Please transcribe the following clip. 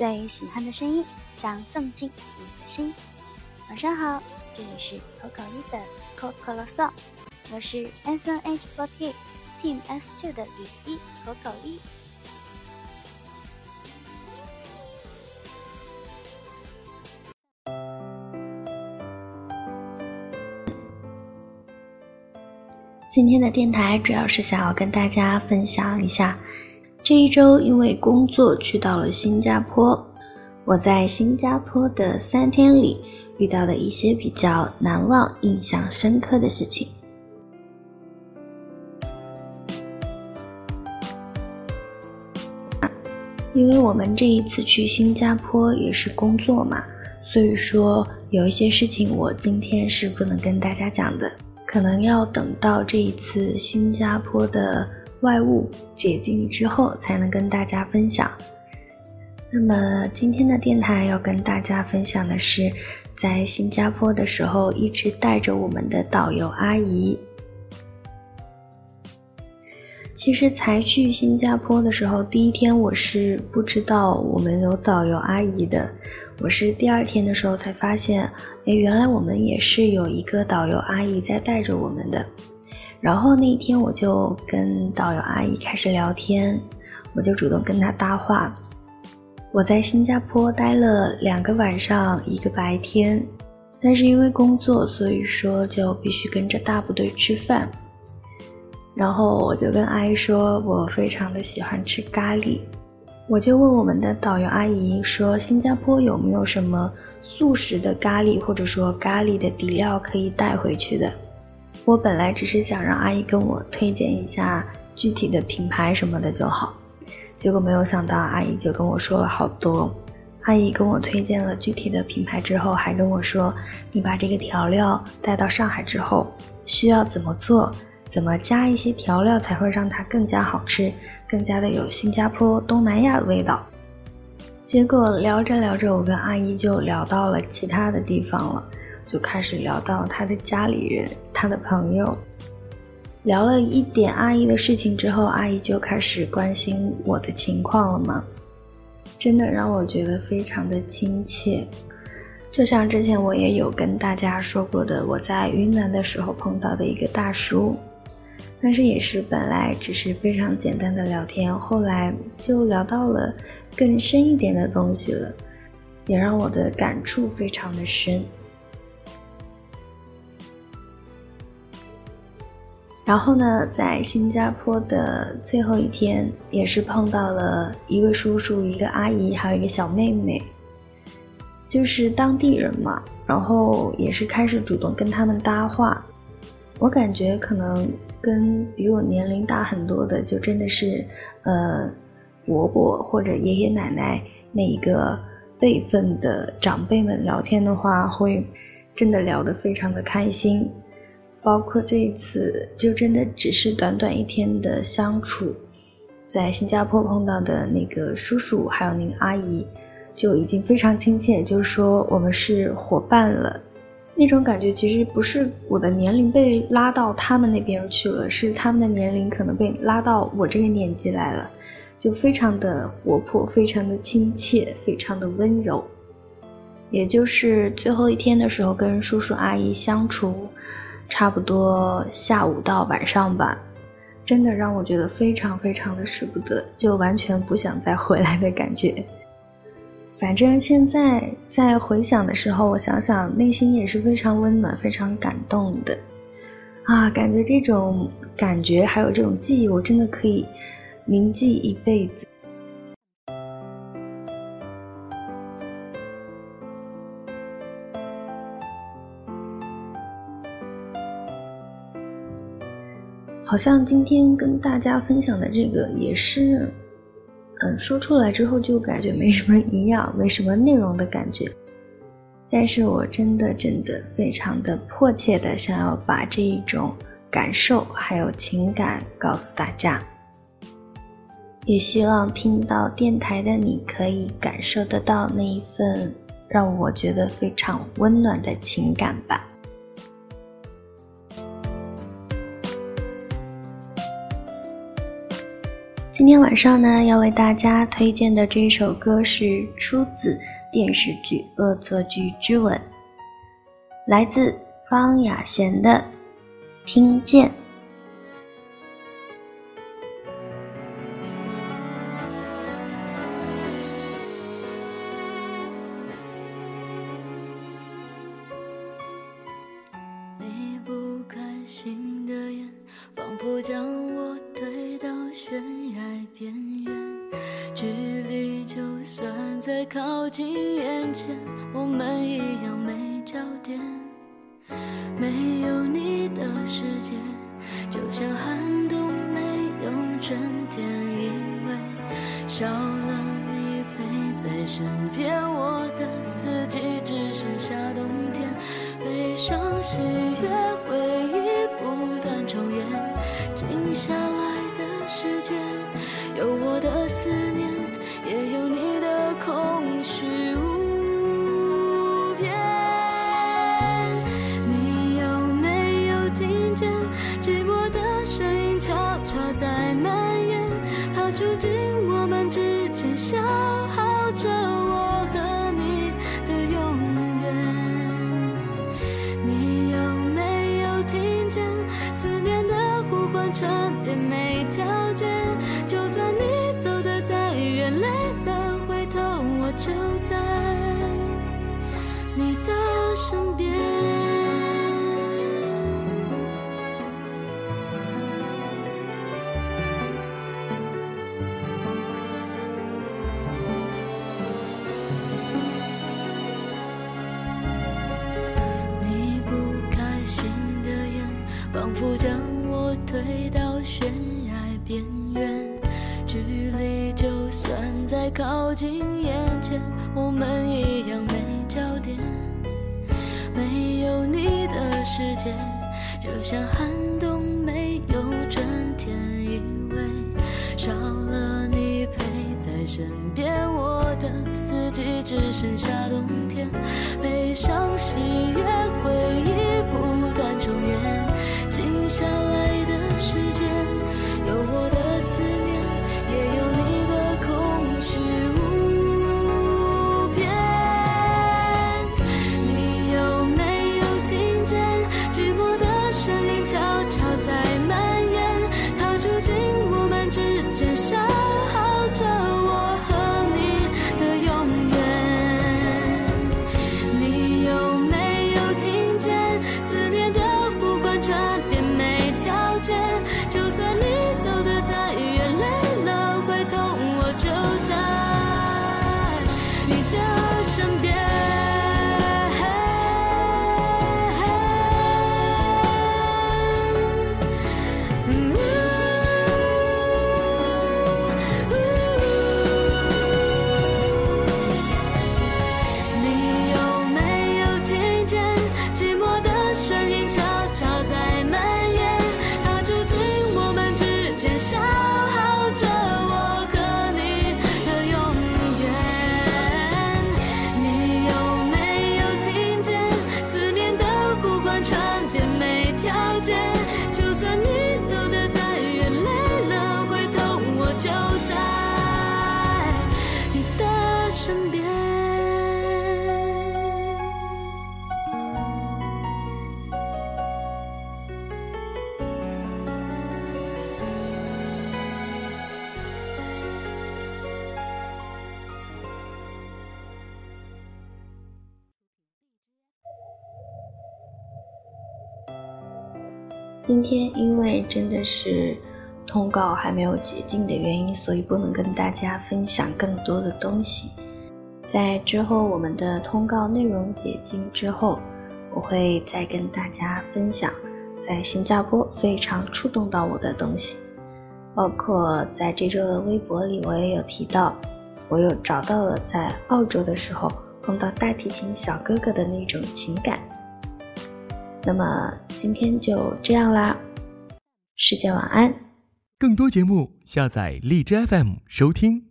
最喜欢的声音，想送进你的心。晚上好，这里是口口一的口口啰嗦，我是 S N H f o r t Team S two 的雨一口口一。今天的电台主要是想要跟大家分享一下，这一周因为工作去到了新加坡，我在新加坡的三天里遇到的一些比较难忘、印象深刻的事情。因为我们这一次去新加坡也是工作嘛，所以说有一些事情我今天是不能跟大家讲的。可能要等到这一次新加坡的外物解禁之后，才能跟大家分享。那么今天的电台要跟大家分享的是，在新加坡的时候一直带着我们的导游阿姨。其实才去新加坡的时候，第一天我是不知道我们有导游阿姨的。我是第二天的时候才发现，哎，原来我们也是有一个导游阿姨在带着我们的。然后那一天我就跟导游阿姨开始聊天，我就主动跟她搭话。我在新加坡待了两个晚上，一个白天，但是因为工作，所以说就必须跟着大部队吃饭。然后我就跟阿姨说，我非常的喜欢吃咖喱。我就问我们的导游阿姨说：“新加坡有没有什么素食的咖喱，或者说咖喱的底料可以带回去的？”我本来只是想让阿姨跟我推荐一下具体的品牌什么的就好，结果没有想到阿姨就跟我说了好多。阿姨跟我推荐了具体的品牌之后，还跟我说：“你把这个调料带到上海之后，需要怎么做？”怎么加一些调料才会让它更加好吃，更加的有新加坡东南亚的味道？结果聊着聊着，我跟阿姨就聊到了其他的地方了，就开始聊到她的家里人、她的朋友。聊了一点阿姨的事情之后，阿姨就开始关心我的情况了嘛，真的让我觉得非常的亲切。就像之前我也有跟大家说过的，我在云南的时候碰到的一个大叔。但是也是本来只是非常简单的聊天，后来就聊到了更深一点的东西了，也让我的感触非常的深。然后呢，在新加坡的最后一天，也是碰到了一位叔叔、一个阿姨，还有一个小妹妹，就是当地人嘛，然后也是开始主动跟他们搭话。我感觉可能跟比我年龄大很多的，就真的是，呃，伯伯或者爷爷奶奶那一个辈分的长辈们聊天的话，会真的聊得非常的开心。包括这一次，就真的只是短短一天的相处，在新加坡碰到的那个叔叔还有那个阿姨，就已经非常亲切，就是说我们是伙伴了。那种感觉其实不是我的年龄被拉到他们那边去了，是他们的年龄可能被拉到我这个年纪来了，就非常的活泼，非常的亲切，非常的温柔。也就是最后一天的时候，跟叔叔阿姨相处，差不多下午到晚上吧，真的让我觉得非常非常的舍不得，就完全不想再回来的感觉。反正现在在回想的时候，我想想，内心也是非常温暖、非常感动的，啊，感觉这种感觉还有这种记忆，我真的可以铭记一辈子。好像今天跟大家分享的这个也是。嗯，说出来之后就感觉没什么营养，没什么内容的感觉。但是我真的真的非常的迫切的想要把这一种感受还有情感告诉大家，也希望听到电台的你可以感受得到那一份让我觉得非常温暖的情感吧。今天晚上呢，要为大家推荐的这一首歌是出自电视剧《恶作剧之吻》，来自方雅贤的《听见》。靠近眼前，我们一样没焦点。没有你的世界，就像寒冬没有春天。因为少了你陪在身边，我的四季只剩下冬天。悲伤、喜悦、回忆不断重演，静下来的时间，有我的思念，也有你如今我们之间，消耗着距离就算再靠近眼前，我们一样没焦点。没有你的世界，就像寒冬没有春天。因为少了你陪在身边，我的四季只剩下冬天。悲伤、喜悦、回忆不断重演，静下来 imagine 今天因为真的是通告还没有解禁的原因，所以不能跟大家分享更多的东西。在之后我们的通告内容解禁之后，我会再跟大家分享在新加坡非常触动到我的东西，包括在这周的微博里我也有提到，我有找到了在澳洲的时候碰到大提琴小哥哥的那种情感。那么今天就这样啦，世界晚安。更多节目下载荔枝 FM 收听。